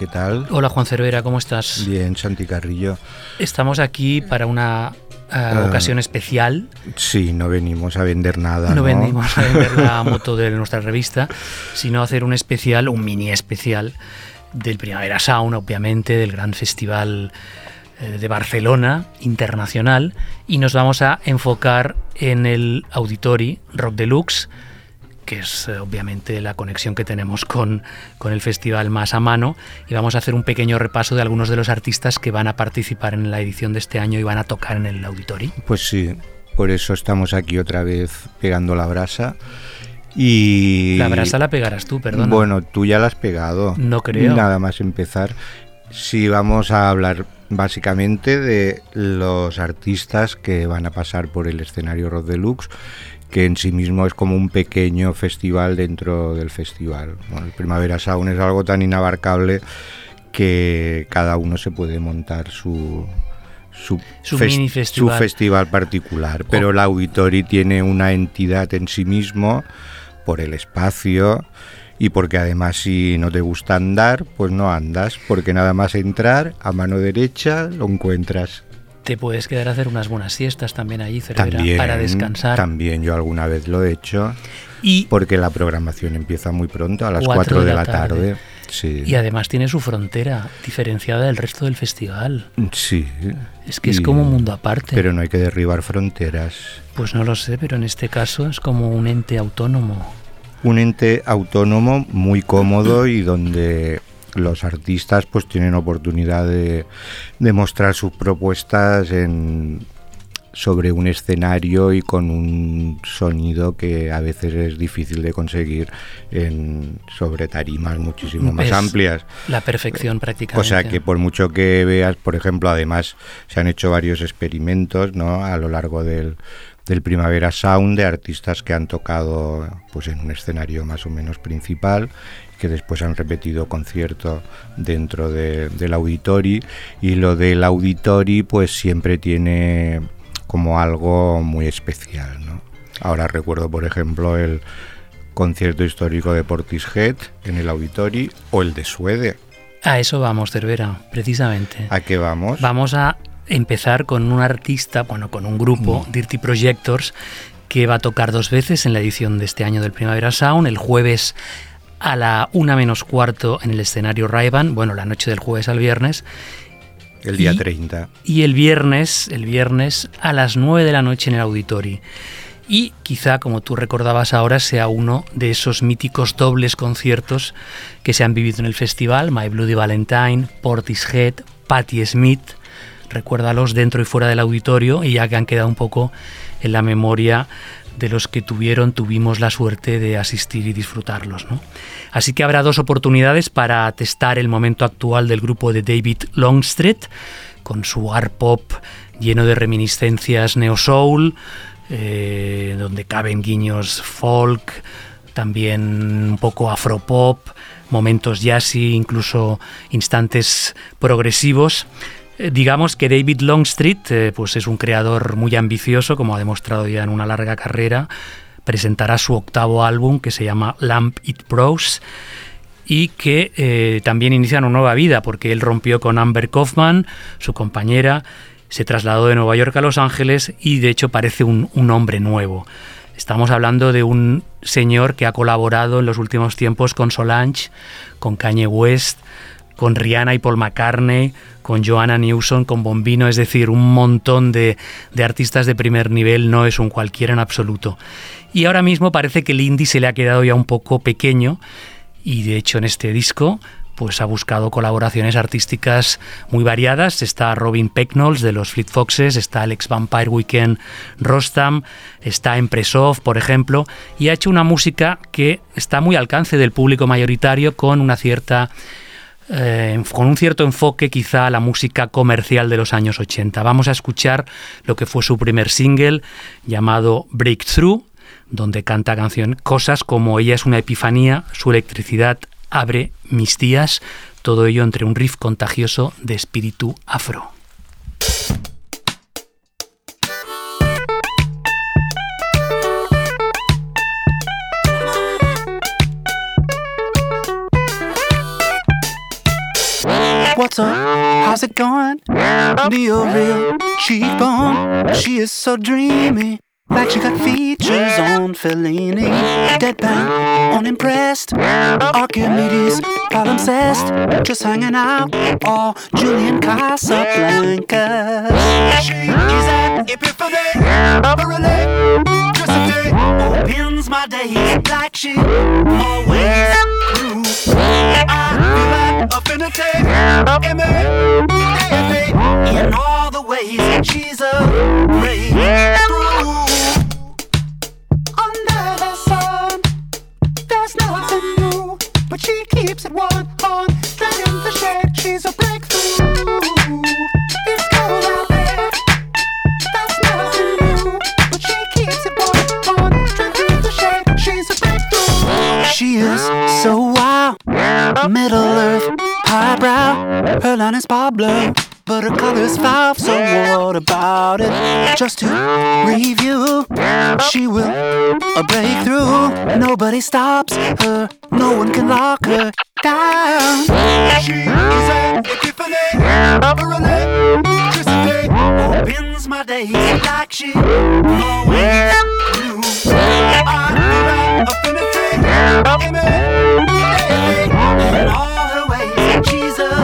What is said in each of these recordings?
¿Qué tal? Hola Juan Cervera, ¿cómo estás? Bien, Santi Carrillo. Estamos aquí para una uh, ocasión especial. Sí, no venimos a vender nada. No, No, venimos a vender la moto de nuestra revista, sino a hacer un especial, un mini especial del Primavera Sound, obviamente, del gran festival eh, de Barcelona internacional y nos vamos a enfocar en el Auditori Rock Deluxe, que es eh, obviamente la conexión que tenemos con, con el festival más a mano y vamos a hacer un pequeño repaso de algunos de los artistas que van a participar en la edición de este año y van a tocar en el Auditori. Pues sí, por eso estamos aquí otra vez pegando la brasa. Y La brasa la pegarás tú, perdona. Bueno, tú ya la has pegado. No creo. Nada más empezar. Sí, vamos a hablar básicamente de los artistas que van a pasar por el escenario Rock Deluxe, que en sí mismo es como un pequeño festival dentro del festival. Bueno, el Primavera Sound es algo tan inabarcable que cada uno se puede montar su, su, mini festival. su festival particular, pero la Auditori tiene una entidad en sí mismo por el espacio y porque además si no te gusta andar, pues no andas, porque nada más entrar a mano derecha lo encuentras. Te puedes quedar a hacer unas buenas siestas también allí, Cervera, También, para descansar. También yo alguna vez lo he hecho, Y, porque la programación empieza muy pronto, a las Cuatro 4 de, de la tarde. tarde. Sí. y además tiene su frontera diferenciada del resto del festival. sí. Es que es como un mundo aparte. Pero no hay que derribar fronteras. Pues no lo sé, pero en este caso es como un ente autónomo. un ente autónomo muy cómodo y donde los artistas pues tienen oportunidad de, de mostrar sus propuestas en sobre un escenario y con un sonido que a veces es difícil de conseguir en sobre tarimas muchísimo más Es amplias. La perfección prácticamente. O sea que por mucho que veas, por ejemplo, además se han hecho varios experimentos ¿no? a lo largo del, del Primavera Sound de artistas que han tocado pues en un escenario más o menos principal que después han repetido concierto dentro de- del auditori y lo del auditori pues siempre tiene como algo muy especial ¿no? ahora recuerdo por ejemplo el concierto histórico de Portishead en el auditori o el de Suede A eso vamos, Cervera, precisamente. ¿A qué vamos? Vamos a empezar con un artista, bueno, con un grupo, Mm. Dirty Projectors, que va a tocar dos veces en la edición de este año del Primavera Sound, el jueves a la una menos cuarto en el escenario Raiban, bueno, la noche del jueves al viernes, El día y- 30. y el viernes, el viernes a las 9 de la noche en el Auditori. Y quizá, como tú recordabas ahora, sea uno de esos míticos dobles conciertos que se han vivido en el festival, My Bloody Valentine, Portishead, Patti Smith, recuérdalos dentro y fuera del auditorio y ya que han quedado un poco en la memoria de los que tuvieron, tuvimos la suerte de asistir y disfrutarlos. ¿no? Así que habrá dos oportunidades para testar el momento actual del grupo de David Longstreet, con su art pop lleno de reminiscencias neo soul, eh, donde caben guiños folk, también un poco afropop, momentos jazzy, incluso instantes progresivos. Eh, Digamos que David Longstreet eh, pues es un creador muy ambicioso, como ha demostrado ya en una larga carrera. Presentará su octavo álbum que se llama Lamp It Bros y que eh, también inicia una nueva vida porque él rompió con Amber Kaufman, su compañera, se trasladó de Nueva York a Los Ángeles y de hecho parece un, un hombre nuevo. Estamos hablando de un señor que ha colaborado en los últimos tiempos con Solange, con Kanye West, con Rihanna y Paul McCartney, con Joanna Newsom, con Bombino, es decir, un montón de, de artistas de primer nivel, no es un cualquiera en absoluto. Y ahora mismo parece que el indie se le ha quedado ya un poco pequeño y de hecho en este disco pues ha buscado colaboraciones artísticas muy variadas. Está Robin Pecknolls de los Fleet Foxes, está Alex Vampire Weekend Rostam, está Empresov, por ejemplo, y ha hecho una música que está muy al alcance del público mayoritario con una cierta eh, con un cierto enfoque quizá a la música comercial de los años 80. Vamos a escuchar lo que fue su primer single llamado Breakthrough, donde canta canción cosas como ella es una epifanía, su electricidad abre mis días, todo ello entre un riff contagioso de espíritu afro. What's up? How's it going? Neo real cheekbone. She is so dreamy. Like she got features on Fellini. Deadpan, unimpressed. Archimedes, palimpsest. Just hanging out. All Julian Casablanca. She is an epiphany. Just a day. opens my day. like she always affinity. M-A-D-A-F-A. In all the ways that she's a breakthrough. Under the sun, there's nothing new, but she keeps it one on. Dragging the shade, she's a breakthrough. It's cold out there, that's nothing new. But she keeps it one on. Dragging the shade, she's a breakthrough. She is so wild, Middle Earth, highbrow. Her line is Pablo but her color's foul. So what about it? Just to review, she will a breakthrough. Nobody stops her. No one can lock her down. She is an epiphany, electricity. Opens my days like she always knew. I in all her ways. She's a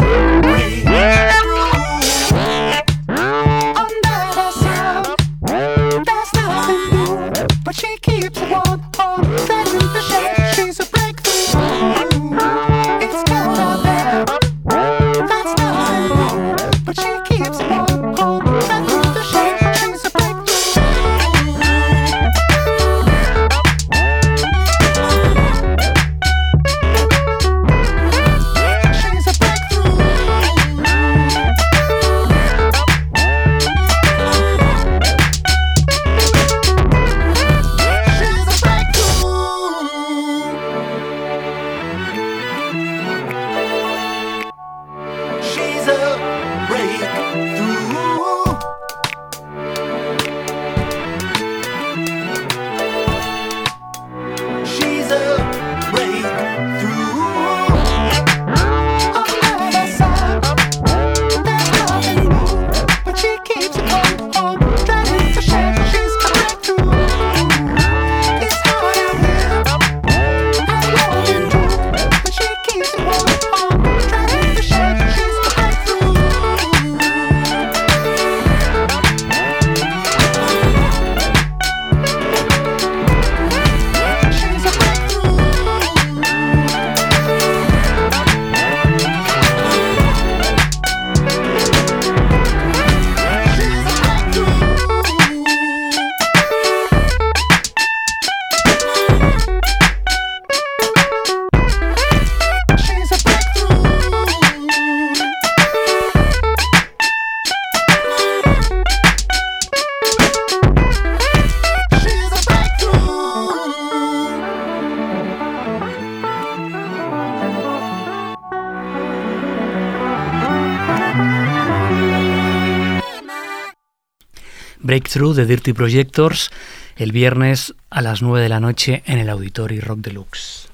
Breakthrough de Dirty Projectors el viernes a las 9 de la noche en el Auditorio Rock Deluxe.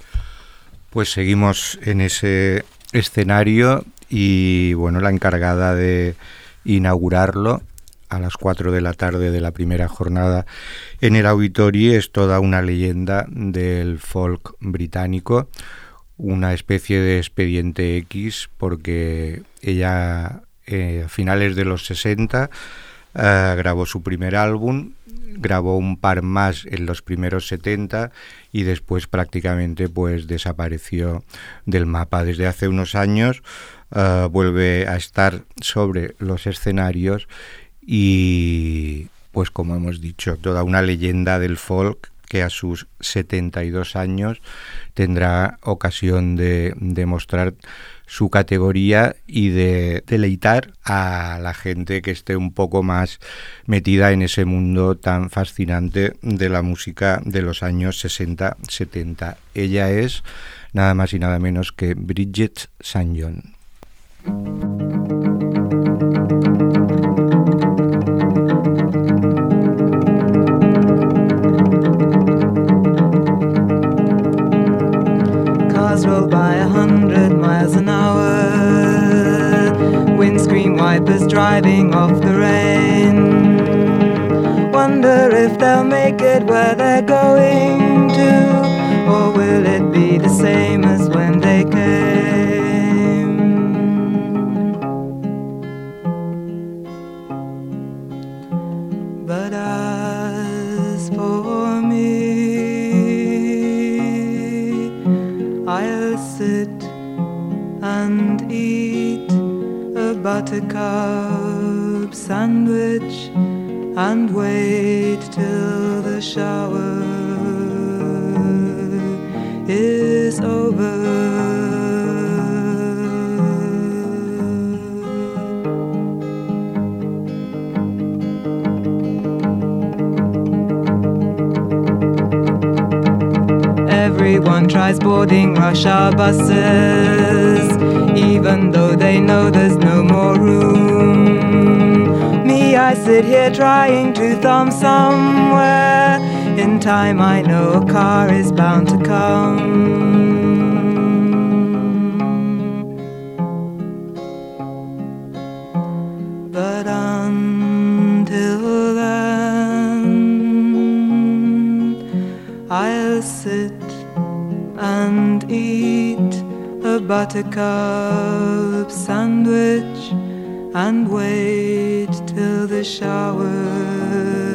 Pues seguimos en ese escenario y bueno, la encargada de inaugurarlo a las 4 de la tarde de la primera jornada en el auditorio es toda una leyenda del folk británico, una especie de expediente X porque ella eh, a finales de los 60 eh, grabó su primer álbum, grabó un par más en los primeros 70 y después prácticamente pues desapareció del mapa. Desde hace unos años eh, vuelve a estar sobre los escenarios y pues como hemos dicho, toda una leyenda del folk que a sus 72 años tendrá ocasión de demostrar su categoría y de deleitar a la gente que esté un poco más metida en ese mundo tan fascinante de la música de los años 60-70. Ella es nada más y nada menos que Bridget St. John. Miles an hour. wipers driving off the rain. Wonder if they'll make it where they're going to, or will it be the same as buttercup sandwich and wait till the shower is over. Everyone tries boarding rush hour buses, even though they know there's no more room. Me, I sit here trying to thumb somewhere. In time, I know a car is bound to come. Buttercup sandwich and wait till the shower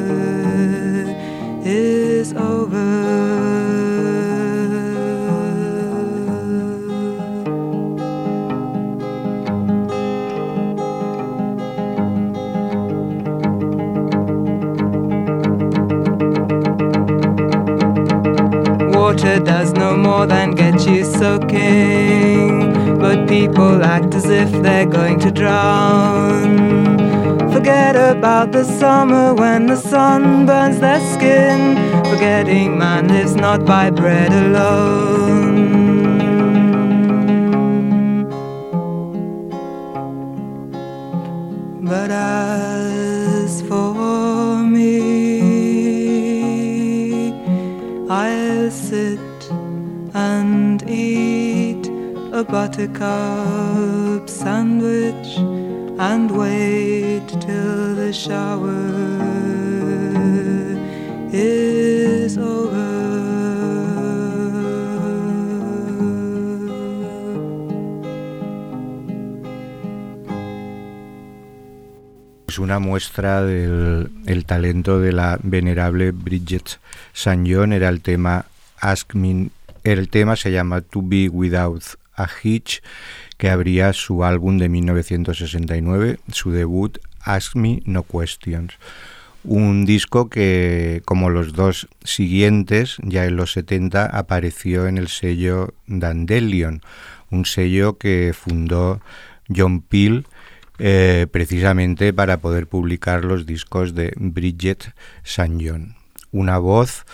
Does no more than get you soaking, but people act as if they're going to drown. Forget about the summer when the sun burns their skin, forgetting man lives not by bread alone. But as buttercup sandwich and wait till the shower is over. Es una muestra del el talento de la venerable Bridget St. John. Era el tema Ask Me. El tema se llama To Be Without a Hitch, que abría su álbum de 1969, su debut Ask Me No Questions. Un disco que, como los dos siguientes, ya en los 70 apareció en el sello Dandelion, un sello que fundó John Peel eh, precisamente para poder publicar los discos de Bridget St. John. Una voz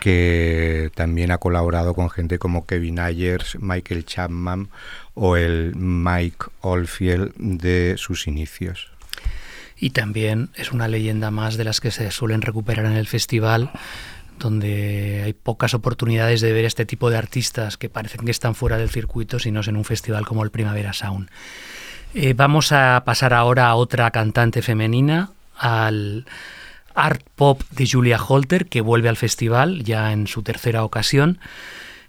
que también ha colaborado con gente como Kevin Ayers, Michael Chapman o el Mike Oldfield de sus inicios. Y también es una leyenda más de las que se suelen recuperar en el festival, donde hay pocas oportunidades de ver este tipo de artistas que parecen que están fuera del circuito, si no es en un festival como el Primavera Sound. Eh, vamos a pasar ahora a otra cantante femenina, al art pop de Julia Holter, que vuelve al festival ya en su tercera ocasión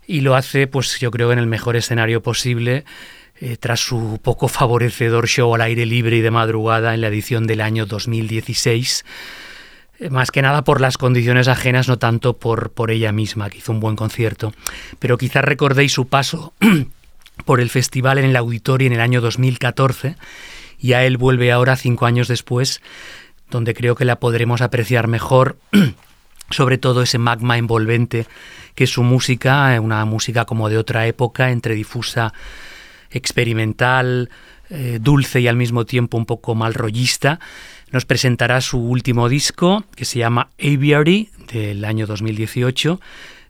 y lo hace, pues yo creo, en el mejor escenario posible. eh, tras su poco favorecedor show al aire libre y de madrugada en la edición del año 2016, eh, más que nada por las condiciones ajenas, no tanto por, por ella misma, que hizo un buen concierto. Pero quizás recordéis su paso por el festival en el auditorio en el año 2014 y a él vuelve ahora cinco años después, donde creo que la podremos apreciar mejor, sobre todo ese magma envolvente que su música, eh, una música como de otra época, entre difusa, experimental, eh, dulce y al mismo tiempo un poco mal rollista. Nos presentará su último disco, que se llama Aviary, del año 2018,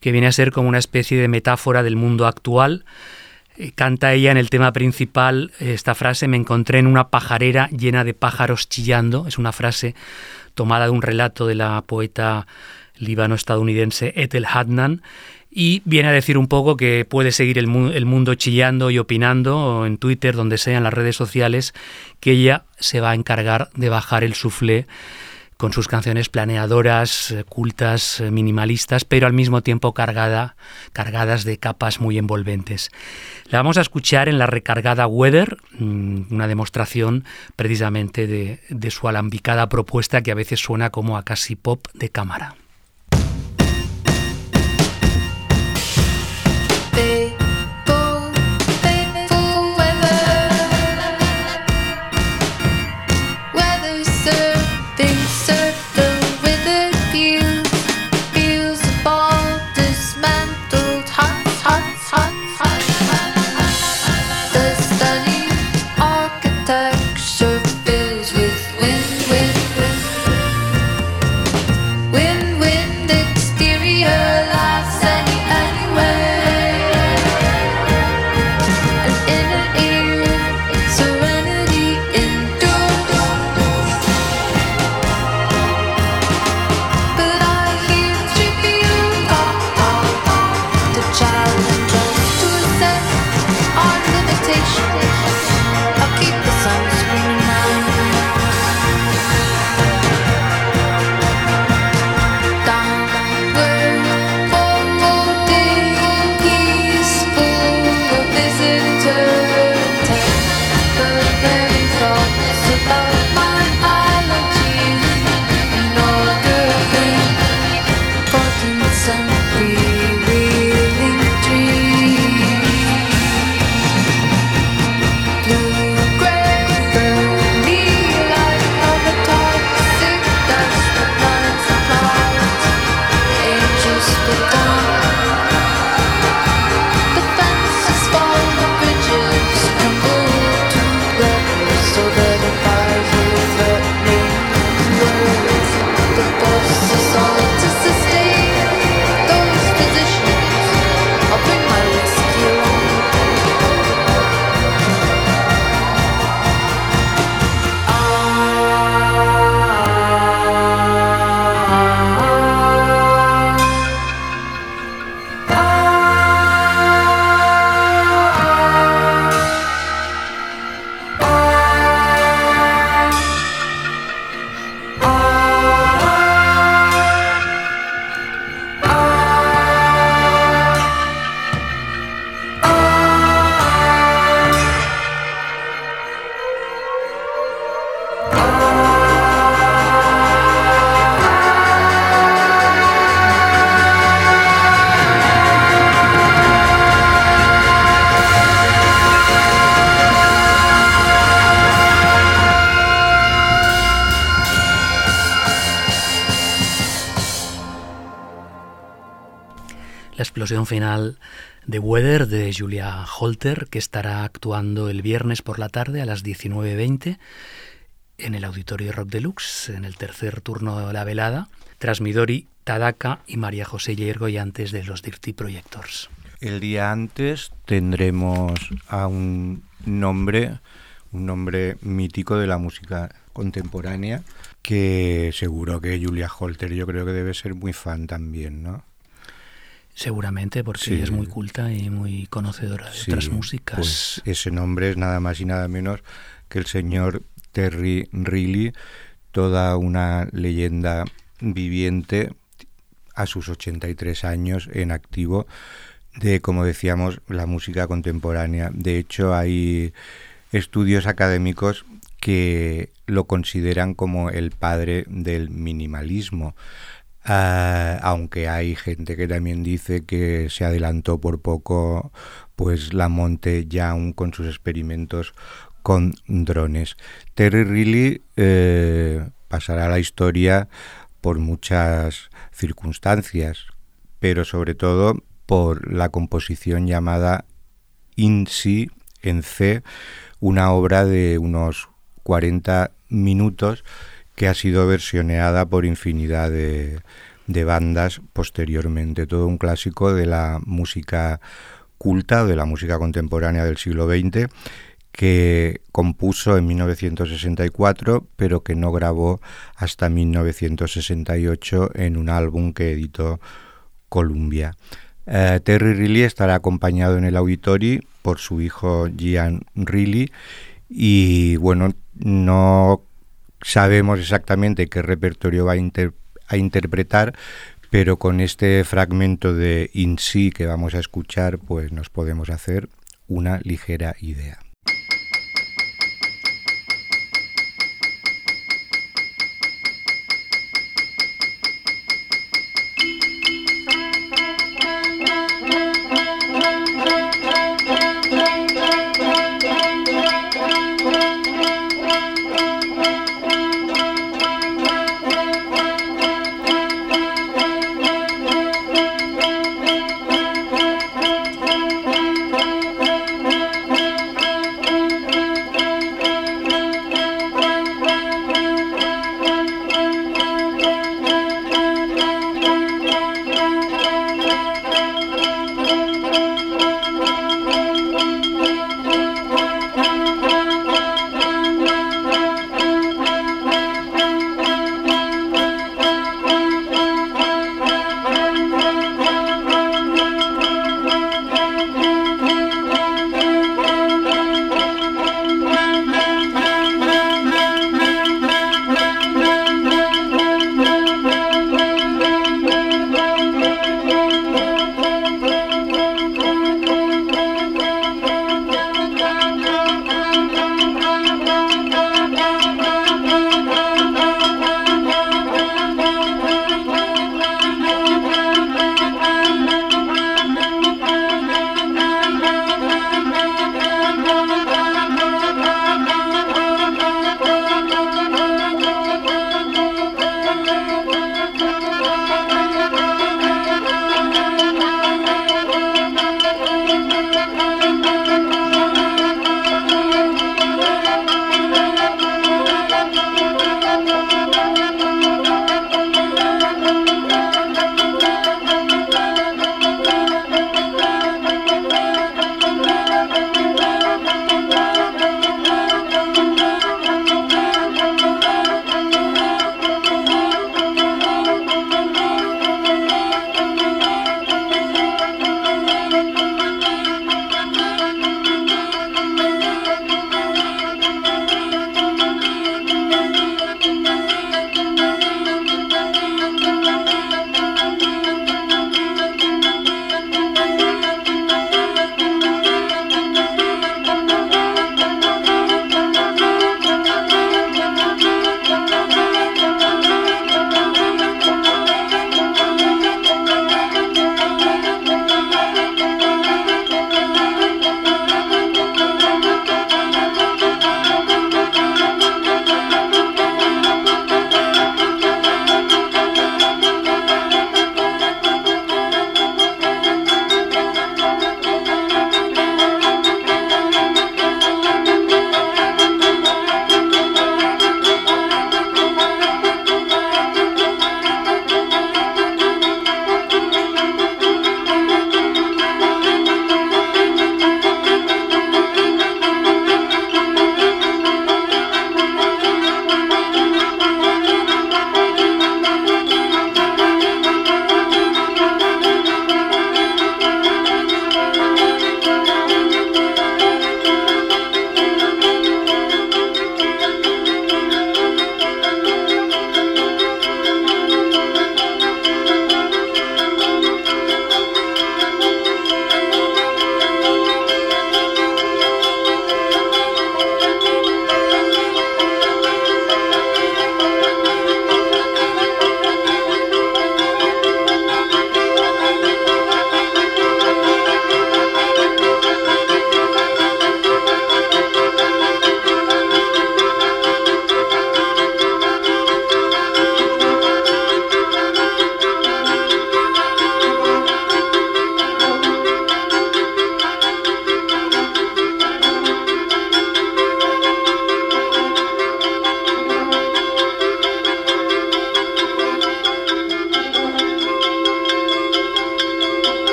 que viene a ser como una especie de metáfora del mundo actual. Eh, canta ella en el tema principal eh, esta frase, me encontré en una pajarera llena de pájaros chillando. Es una frase tomada de un relato de la poeta líbano-estadounidense Ethel Hadnan y viene a decir un poco que puede seguir el, el mundo chillando y opinando en Twitter, donde sea, en las redes sociales, que ella se va a encargar de bajar el suflé con sus canciones planeadoras, eh, cultas, eh, minimalistas, pero al mismo tiempo cargada, cargadas de capas muy envolventes. La vamos a escuchar en la recargada Weather, mm, una demostración precisamente de, de su alambicada propuesta que a veces suena como a casi pop de cámara. Explosión final de Weather de Julia Holter, que estará actuando el viernes por la tarde a las 19.20 en el Auditorio Rock Deluxe, en el tercer turno de la velada, tras Midori, Tadaka y María José Yergo y antes de los Dirty Projectors. El día antes tendremos a un nombre, un nombre mítico de la música contemporánea, que seguro que Julia Holter yo creo que debe ser muy fan también, ¿no? Seguramente, porque Sí. ella es muy culta y muy conocedora de Sí, otras músicas. Pues ese nombre es nada más y nada menos que el señor Terry Riley, toda una leyenda viviente a sus 83 años en activo de, como decíamos, la música contemporánea. De hecho, hay estudios académicos que lo consideran como el padre del minimalismo. Ah, aunque hay gente que también dice que se adelantó por poco pues la Monte Young con sus experimentos con drones. Terry Riley eh, pasará a la historia por muchas circunstancias, pero sobre todo por la composición llamada In Si en C, una obra de unos 40 minutos que ha sido versioneada por infinidad de, de bandas posteriormente. Todo un clásico de la música culta, de la música contemporánea del siglo XX, que compuso en 1964, pero que no grabó hasta 1968 en un álbum que editó Columbia. Eh, Terry Riley estará acompañado en el auditorio por su hijo Gian Riley y bueno, no sabemos exactamente qué repertorio va a, inter- a interpretar, pero con este fragmento de In Si que vamos a escuchar, pues nos podemos hacer una ligera idea.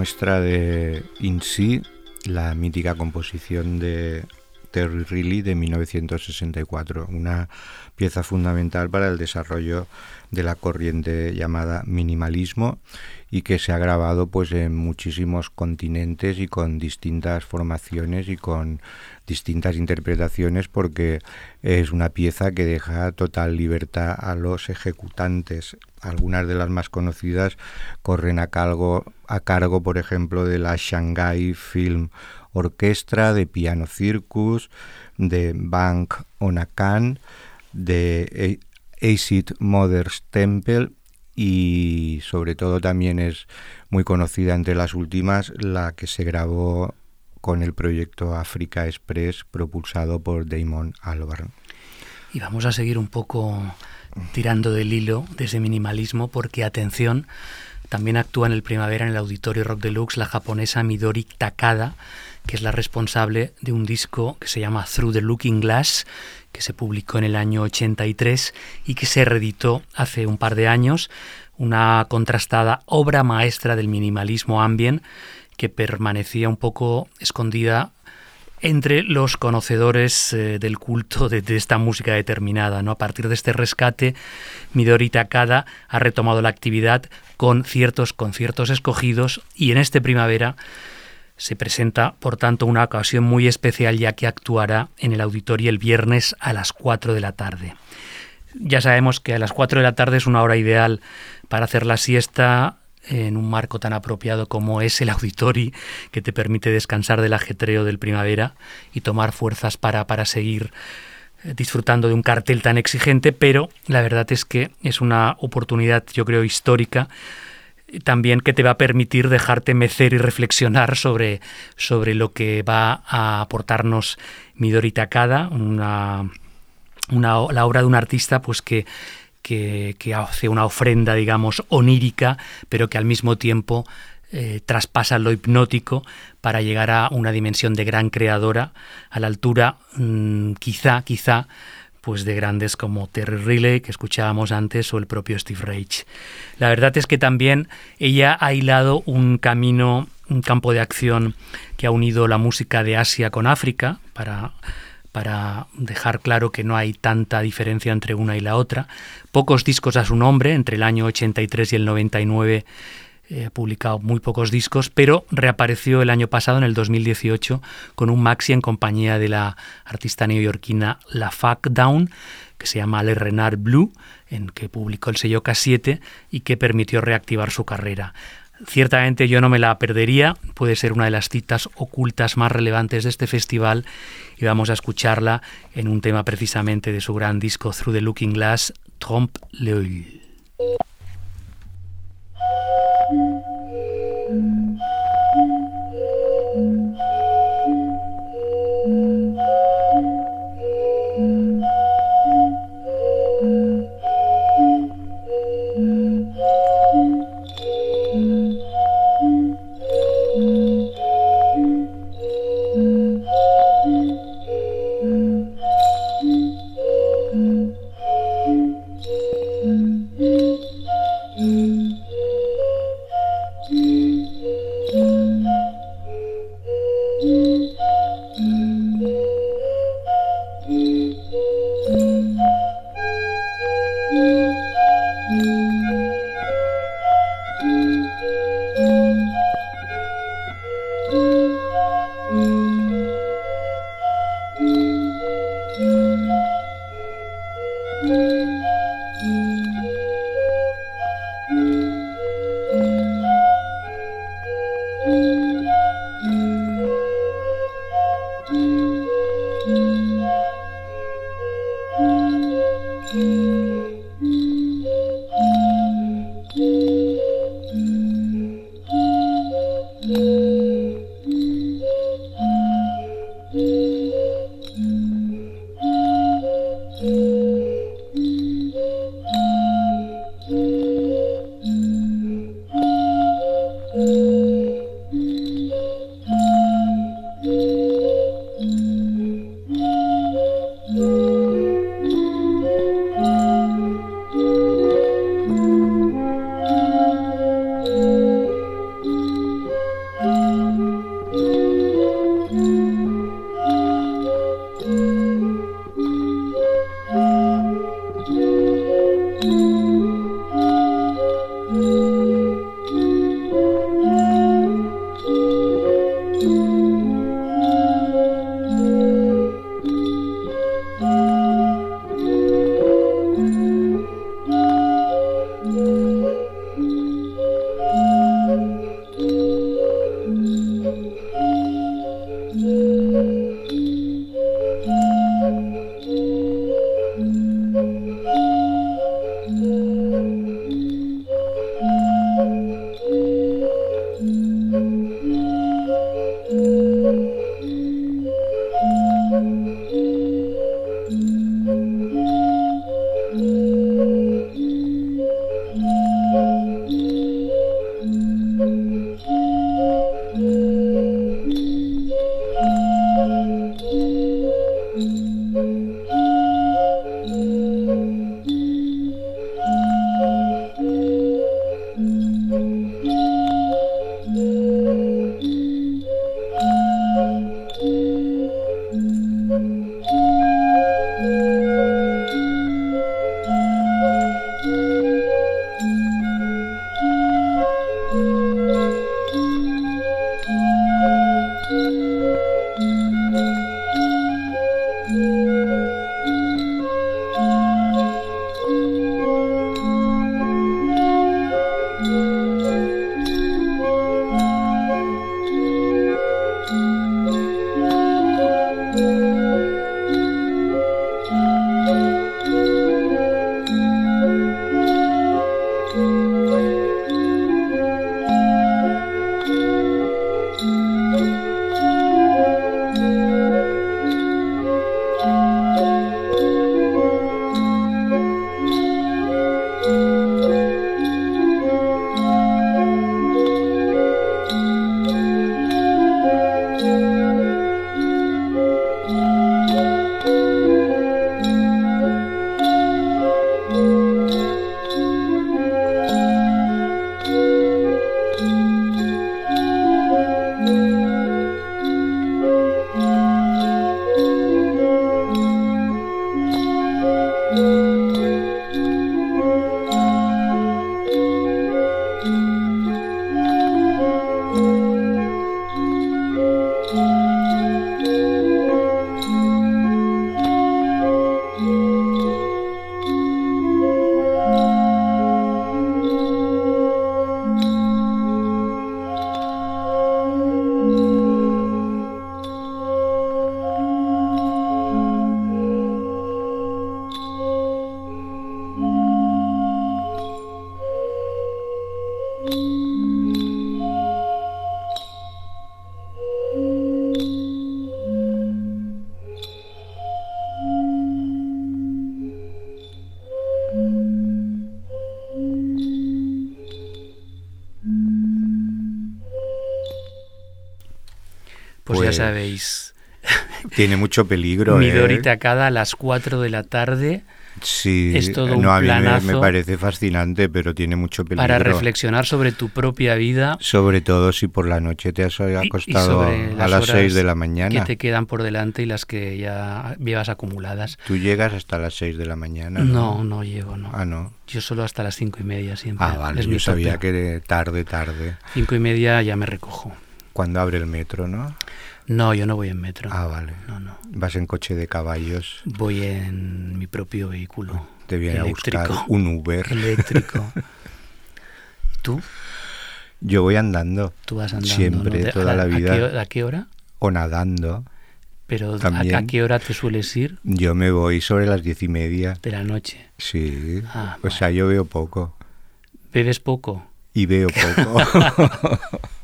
Muestra de In Si, la mítica composición de Terry Riley de 1964, una pieza fundamental para el desarrollo de la corriente llamada minimalismo y que se ha grabado pues en muchísimos continentes y con distintas formaciones y con distintas interpretaciones porque es una pieza que deja total libertad a los ejecutantes. Algunas de las más conocidas corren a cargo, a cargo por ejemplo, de la Shanghai Film Orquestra, de Piano Circus, de Bank Onakan, de Acid Mother's Temple y sobre todo también es muy conocida entre las últimas la que se grabó con el proyecto Africa Express propulsado por Damon Albarn. Y vamos a seguir un poco tirando del hilo desde minimalismo porque atención, también actúa en el primavera en el Auditorio Rock Deluxe la japonesa Midori Takada, que es la responsable de un disco que se llama Through the Looking Glass, que se publicó en el año 83 y que se reeditó hace un par de años, una contrastada obra maestra del minimalismo ambient que permanecía un poco escondida entre los conocedores eh, del culto de, esta música determinada. ¿no? A partir de este rescate, Midori Takada ha retomado la actividad con ciertos conciertos escogidos y en este primavera se presenta, por tanto, una ocasión muy especial ya que actuará en el auditorio el viernes a las 4 de la tarde. Ya sabemos que a las 4 de la tarde es una hora ideal para hacer la siesta en un marco tan apropiado como es el auditorio, que te permite descansar del ajetreo del primavera y tomar fuerzas para, para seguir eh, disfrutando de un cartel tan exigente, pero la verdad es que es una oportunidad, yo creo, histórica también que te va a permitir dejarte mecer y reflexionar sobre, sobre lo que va a aportarnos Midori Takada, una, una, la obra de un artista pues que, que, que, hace una ofrenda, digamos, onírica, pero que al mismo tiempo eh, traspasa lo hipnótico para llegar a una dimensión de gran creadora, a la altura, mmm, quizá, quizá, pues de grandes como Terry Riley, que escuchábamos antes, o el propio Steve Reich. La verdad es que también ella ha hilado un camino, un campo de acción que ha unido la música de Asia con África para para dejar claro que no hay tanta diferencia entre una y la otra. Pocos discos a su nombre, entre el año 83 y el 99 eh, ha publicado muy pocos discos, pero reapareció el año pasado, en el 2018, con un maxi en compañía de la artista neoyorquina La Fuck Down, que se llama Le Renard Blue, en que publicó el sello K7 y que permitió reactivar su carrera. Ciertamente yo no me la perdería, puede ser una de las citas ocultas más relevantes de este festival y vamos a escucharla en un tema precisamente de su gran disco Through the Looking Glass, Trompe l'œil. Música Pues, ya sabéis, Tiene mucho peligro. Midori ¿eh? Takada a las 4 de la tarde Sí, es todo un no, a mí me- me, parece fascinante, pero tiene mucho peligro. para reflexionar sobre tu propia vida Sobre todo si por la noche te has y- y acostado sobre a las las horas 6 de la que mañana. te quedan por delante y las que ya llevas acumuladas. Tú llegas hasta las 6 de la mañana. No, no llego, no. Ah, no. Yo solo hasta las cinco y media siempre. Ah, vale, es yo mi sabía tope. que tarde, tarde. Cinco y media ya me recojo. Cuando abre el metro, ¿no? No, yo no voy en metro. Ah, vale. No, no. Vas en coche de caballos, Voy en mi propio vehículo. te viene eléctrico. a buscar un Uber. Eléctrico. ¿Tú? Yo voy andando Tú vas andando. Siempre, toda la ¿a vida. qué, ¿A qué hora? o nadando. Pero ¿a- También. ¿a, qué hora te sueles ir? Yo me voy sobre las diez y media. De la noche. Sí. Ah, o sea, yo veo poco. ¿Bebes poco? Y veo poco.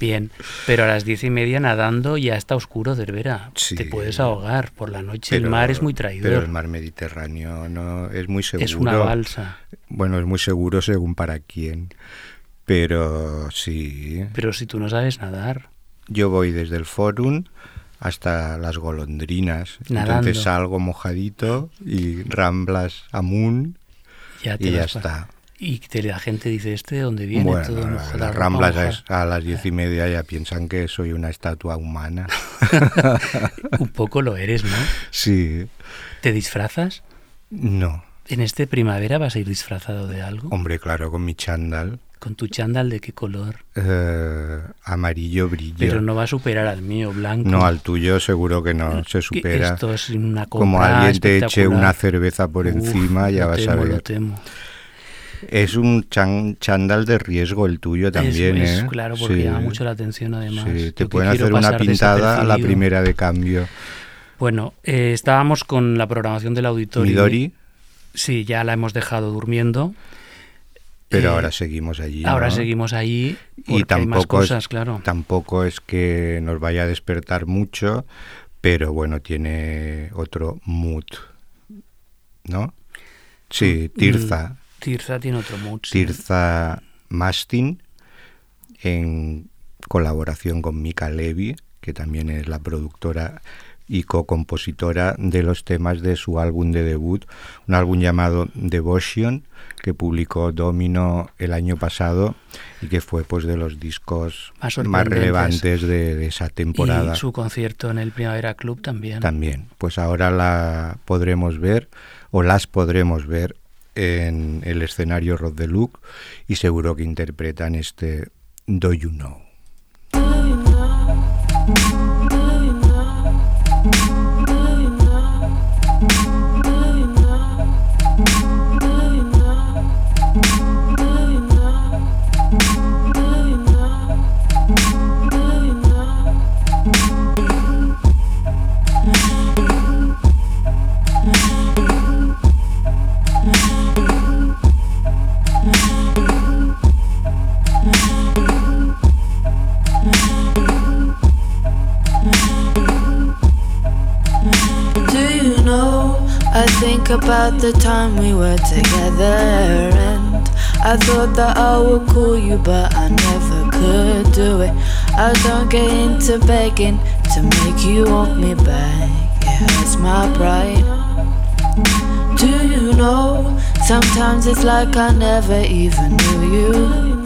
Bien, pero a las diez y media nadando ya está oscuro, Cervera. Sí. Te puedes ahogar. Por la noche el Pero- mar es muy Pero traidor. el mar Mediterráneo no es muy seguro. Es una balsa. Bueno, es muy seguro según para quién. Pero sí. Pero si tú no sabes nadar, Yo voy desde el Forum hasta las golondrinas. Nadando. Entonces salgo mojadito y ramblas amun ya te y ya está. Y la gente dice, ¿este de dónde viene? Bueno, Todo la- la mojada". es- a las diez y media ya piensan que soy una estatua humana. Un poco lo eres, ¿no? sí. ¿Te disfrazas? No. ¿En este primavera vas a ir disfrazado de algo? Hombre, claro, con mi chándal. ¿Con tu chándal de qué color? eh, amarillo brillo. Pero no va a superar al mío, blanco. No, al tuyo seguro que no se supera. Esto es una Como alguien te eche una cerveza por Uf, encima, ya lo vas temo, a Lo ver. temo. Es un chan- chándal de riesgo el tuyo también, es, es ¿eh? claro, porque Sí. llama mucho la atención además. Sí, te pueden hacer una pasar pintada a la primera de cambio. Bueno, eh, estábamos con la programación del auditorio. Midori, Sí, ya la hemos dejado durmiendo. pero Eh, ahora seguimos allí. Ahora ¿no? seguimos allí y hay más tampoco cosas, es, claro. tampoco es que nos vaya a despertar mucho, pero bueno, tiene otro mood, ¿no? Sí, Tirza, Tirza tiene otro mood. sí. Tirza Mastin, en colaboración con Mika Levy, que también es la productora y co-compositora de los temas de su álbum de debut, un álbum llamado Devotion, que publicó Domino el año pasado y que fue pues de los discos Más relevantes de, de esa temporada. Y su concierto en el Primavera Club también. También, pues ahora la podremos ver o las podremos ver en el escenario Rod de Luke y seguro que interpretan este Do You Know. About the time we were together, and I thought that I would call you, but I never could do it. I don't get into begging to make you want me back. It hurts my pride. Do you know? Sometimes it's like I never even knew you.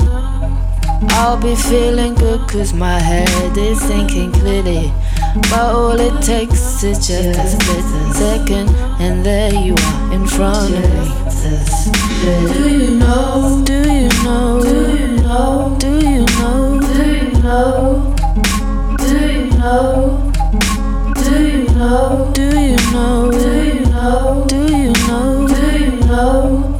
I'll be feeling good cause my head is thinking clearly. But all it takes is just a split second, and there you are in front of me. Do you know? Do you know? Do you know? Do you know? Do you know? Do you know? Do you know? Do you know? Do you know? Do you know? Do you know?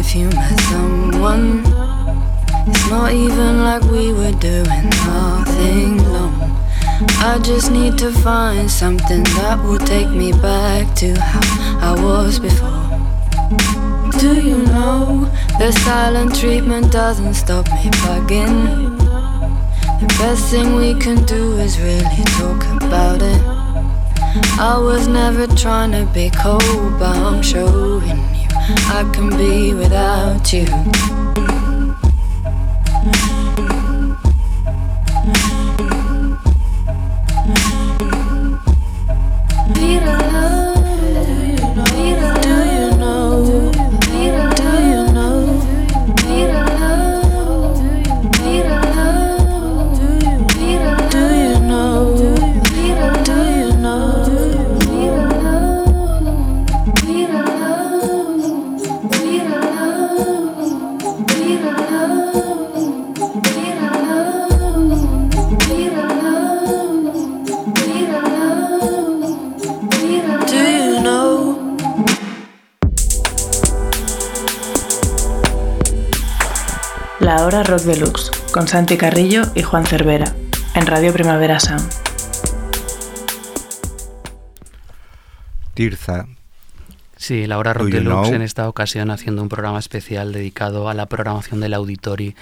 If you met someone. It's not even like we were doing nothing long. I just need to find something that will take me back to how I was before. Do you know the silent treatment doesn't stop me bugging? The best thing we can do is really talk about it. I was never trying to be cold, but I'm showing you I can be without you. La hora rock deluxe con Santi Carrillo y Juan Cervera en Radio Primavera Sound. Tirza, Sí, la hora Do Rock you Deluxe know? en esta ocasión haciendo un programa especial dedicado a la programación del Auditori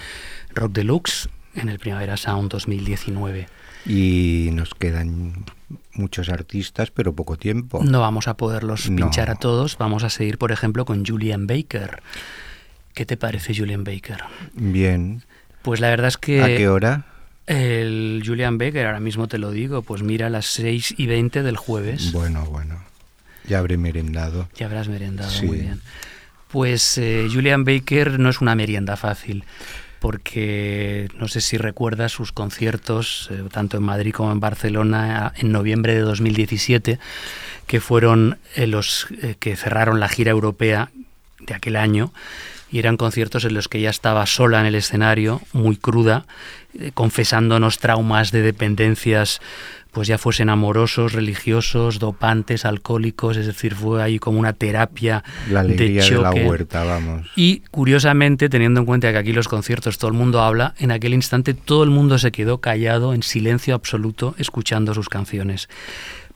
Rock Deluxe en el Primavera Sound 2019. y nos quedan muchos artistas, pero poco tiempo. No vamos a poderlos No. pinchar a todos, vamos a seguir por ejemplo con Julian Baker. ¿Qué te parece Julian Baker? Bien. Pues la verdad es que... ¿A qué hora? El Julian Baker, ahora mismo te lo digo, pues mira a las 6 y 20 del jueves. Bueno, bueno. Ya habré merendado. Ya habrás merendado, Sí. muy bien. Pues eh, Julian Baker no es una merienda fácil, porque no sé si recuerdas sus conciertos, eh, tanto en Madrid como en Barcelona, en noviembre de 2017, que fueron eh, los que cerraron la gira europea de aquel año. Y eran conciertos en los que ella estaba sola en el escenario, muy cruda, eh, confesándonos traumas de dependencias pues ya fuesen amorosos, religiosos, dopantes, alcohólicos, es decir, fue ahí como una terapia La alegría de de, la choque. huerta, vamos. Y curiosamente, teniendo en cuenta que aquí los conciertos todo el mundo habla, en aquel instante todo el mundo se quedó callado, en silencio absoluto, escuchando sus canciones.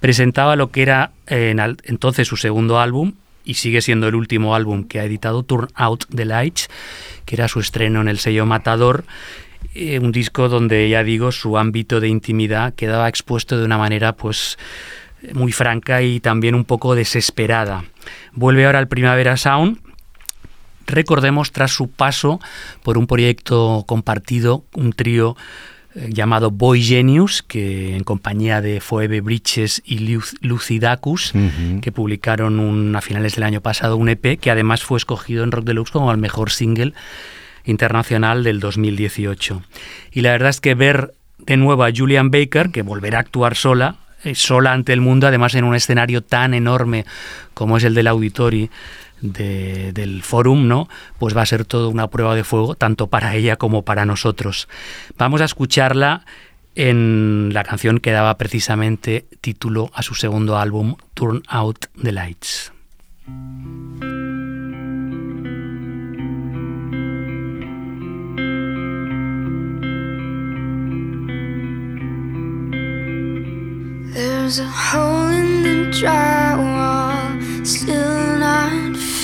Presentaba lo que era eh, en al- entonces su segundo álbum, y sigue siendo el último álbum que ha editado, Turn Out the Lights, que era su estreno en el sello Matador, eh, un disco donde, ya digo, su ámbito de intimidad quedaba expuesto de una manera, pues, muy franca y también un poco desesperada. Vuelve ahora al Primavera Sound, recordemos tras su paso por un proyecto compartido, un trío llamado Boy Genius, que en compañía de Phoebe Bridges y Luc- Lucidacus, que publicaron un- a finales del año pasado un EP que además fue escogido en Rock Deluxe como el mejor single internacional del 2018. Y la verdad es que ver de nuevo a Julian Baker, que volverá a actuar sola, eh, sola ante el mundo, además en un escenario tan enorme como es el del Auditori de- del Forum, ¿no? Pues va a ser todo una prueba de fuego, tanto para ella como para nosotros. Vamos a escucharla en la canción que daba precisamente título a su segundo álbum, Turn Out the Lights.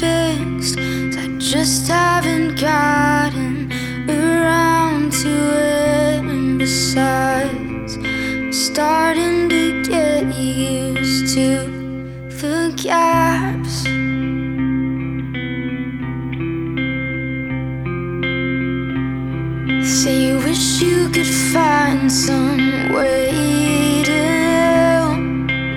Fixed. I just haven't gotten around to it. And besides, I'm starting to get used to the gaps. Say you wish you could find some way to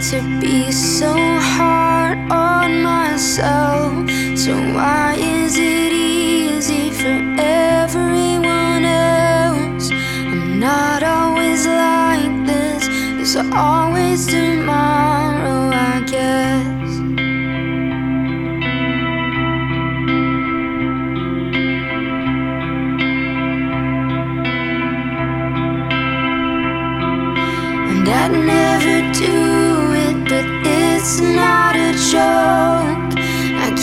to be so hard on myself. So why is it easy for everyone else? I'm not always like this. There's always tomorrow, I guess. And I'd never do it, but it's not a joke.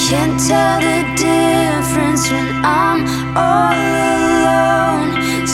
Can't tell the difference when I'm all alone.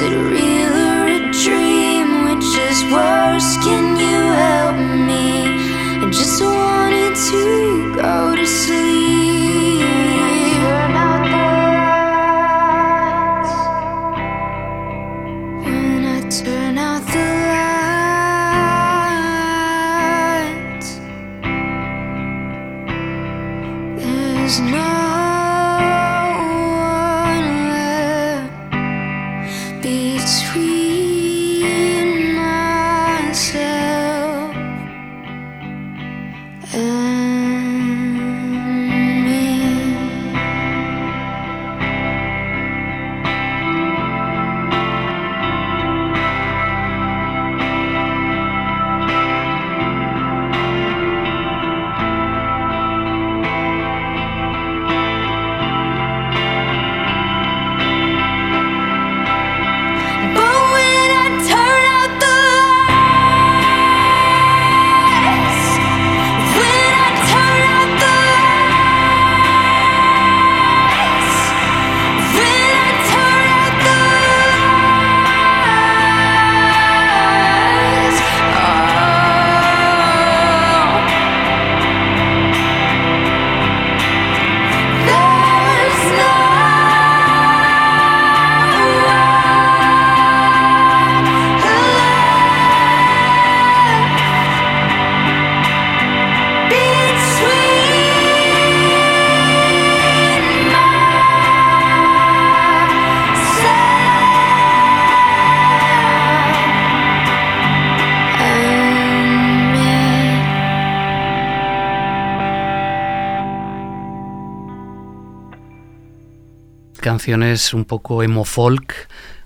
Canciones un poco emo folk,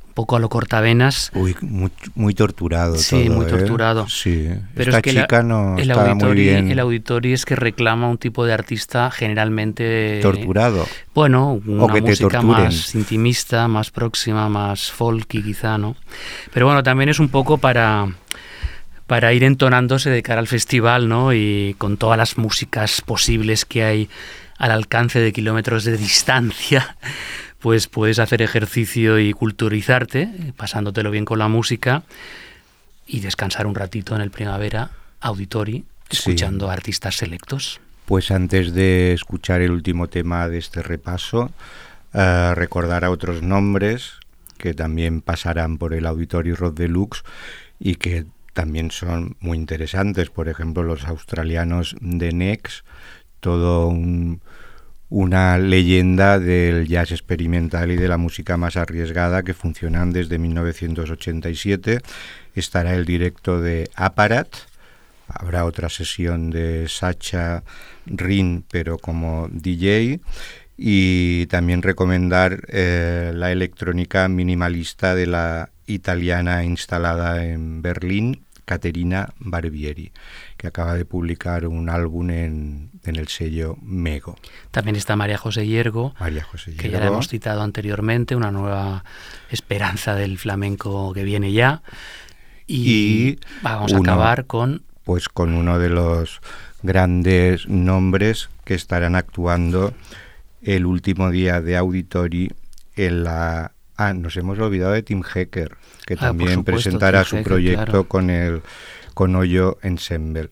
un poco a lo cortavenas. Uy, muy, muy torturado Sí, todo, muy ¿eh? torturado. Sí, Pero esta es que la- chica no el estaba muy bien el auditori es que reclama un tipo de artista generalmente torturado. Bueno, una que música más intimista, más próxima, más folky quizá, ¿no? Pero bueno, también es un poco para para ir entonándose de cara al festival, ¿no? Y con todas las músicas posibles que hay al alcance de kilómetros de distancia, pues puedes hacer ejercicio y culturizarte, pasándotelo bien con la música y descansar un ratito en el primavera, auditori, Sí. escuchando a artistas selectos. Pues antes de escuchar el último tema de este repaso, eh, recordar a otros nombres que también pasarán por el Auditorio Rod Deluxe y que también son muy interesantes. Por ejemplo, los australianos de Nex, todo un- una leyenda del jazz experimental y de la música más arriesgada que funcionan desde 1987. Estará el directo de Apparat, Habrá otra sesión de Sacha Rin, pero como DJ. Y también recomendar eh, la electrónica minimalista de la italiana instalada en Berlín, Caterina Barbieri, que acaba de publicar un álbum en, en el sello Mego. También está María José Hiergo, María José que ya la hemos citado anteriormente, una nueva esperanza del flamenco que viene ya. Y, Y vamos uno- a acabar con pues con uno de los grandes nombres que estarán actuando el último día de Auditori en la... Ah, nos hemos olvidado de Tim Hecker, que Ah, también supuesto, presentará Tim su Hecker, proyecto claro. con el con Hoyo Ensemble.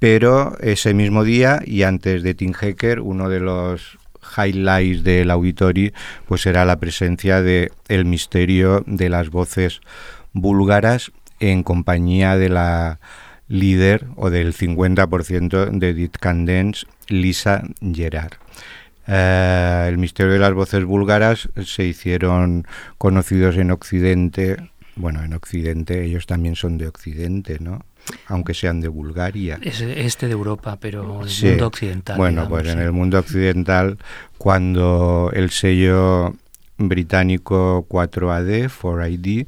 Pero ese mismo día y antes de Tim Hecker, uno de los highlights del Auditori pues será la presencia de El misterio de las voces búlgaras en compañía de la líder o del 50% de Dit Candence, Lisa Gerard. Eh, el misterio de las voces búlgaras se hicieron conocidos en Occidente. Bueno, en Occidente ellos también son de Occidente, ¿no? Aunque sean de Bulgaria. es este de Europa, pero el Sí. mundo occidental. Bueno, digamos, pues en sí. el mundo occidental, cuando el sello británico 4AD, 4ID,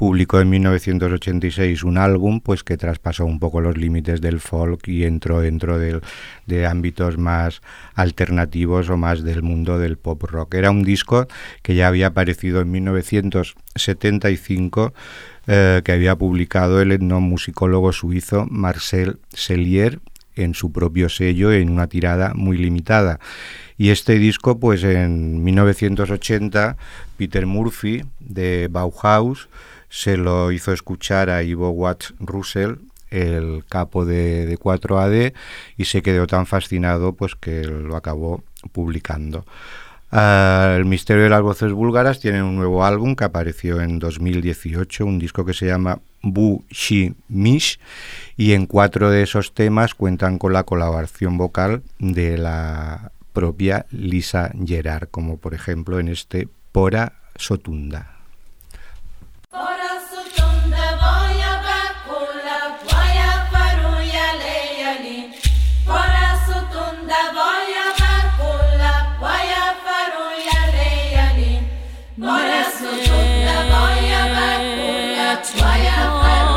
publicó en 1986 un álbum pues que traspasó un poco los límites del folk y entró dentro de, de, ámbitos más alternativos o más del mundo del pop rock. Era un disco que ya había aparecido en 1975 eh, que había publicado el etnomusicólogo suizo Marcel Sellier en su propio sello en una tirada muy limitada. Y este disco, pues en 1980, Peter Murphy de Bauhaus se lo hizo escuchar a Ivo Watts Russell, el capo de, de 4AD, y se quedó tan fascinado pues que lo acabó publicando. Ah, el Misterio de las Voces Búlgaras tiene un nuevo álbum que apareció en 2018, un disco que se llama Bu Shi Mish, y en cuatro de esos temas cuentan con la colaboración vocal de la propia Lisa Gerard, como por ejemplo en este Pora Sotunda. That's why I'm.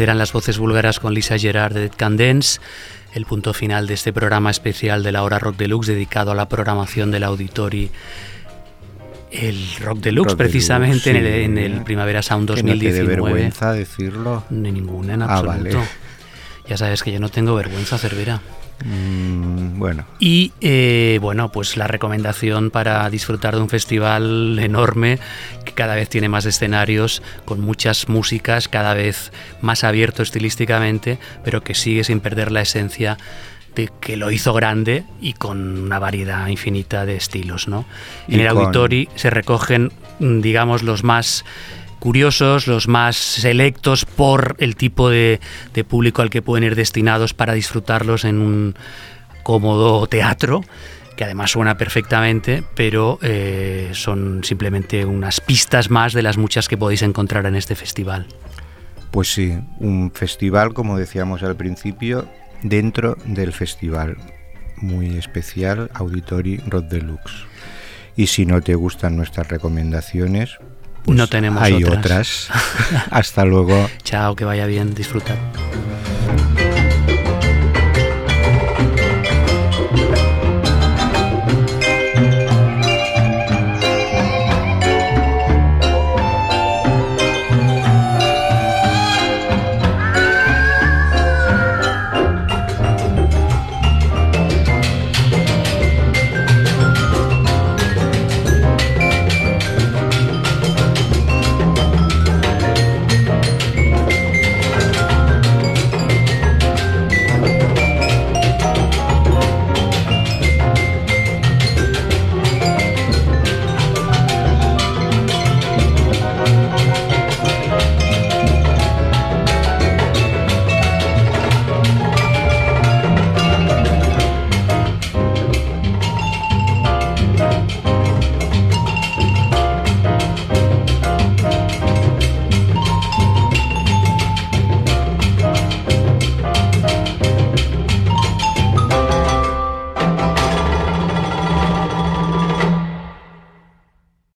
Eran las voces búlgaras con Lisa Gerard de Dead Can Dance, el punto final de este programa especial de la hora Rock Deluxe dedicado a la programación del Auditori. El Rock Deluxe, Rock precisamente Deluxe, en, el, sí. en el Primavera Sound Que no te 2019. vergüenza decirlo. Ni ninguna en Ah, absoluto. vale. Ya sabes que yo no tengo vergüenza, Cervera. Mm, bueno, Y eh, bueno, pues la recomendación para disfrutar de un festival enorme que cada vez tiene más escenarios, con muchas músicas, cada vez más abierto estilísticamente, pero que sigue sin perder la esencia de que lo hizo grande y con una variedad infinita de estilos. ¿no? Y En el con- Auditori se recogen, mm, digamos, los más curiosos, los más selectos por el tipo de, público al que pueden ir destinados para disfrutarlos en un cómodo teatro, que además suena perfectamente, pero eh, son simplemente unas pistas más de las muchas que podéis encontrar en este festival. pues sí, un festival, como decíamos al principio, dentro del festival. Muy especial, Auditori Rock Deluxe. Y si no te gustan nuestras recomendaciones, pues no tenemos hay otras. otras. Hasta luego. Chao, que vaya bien, disfrutad.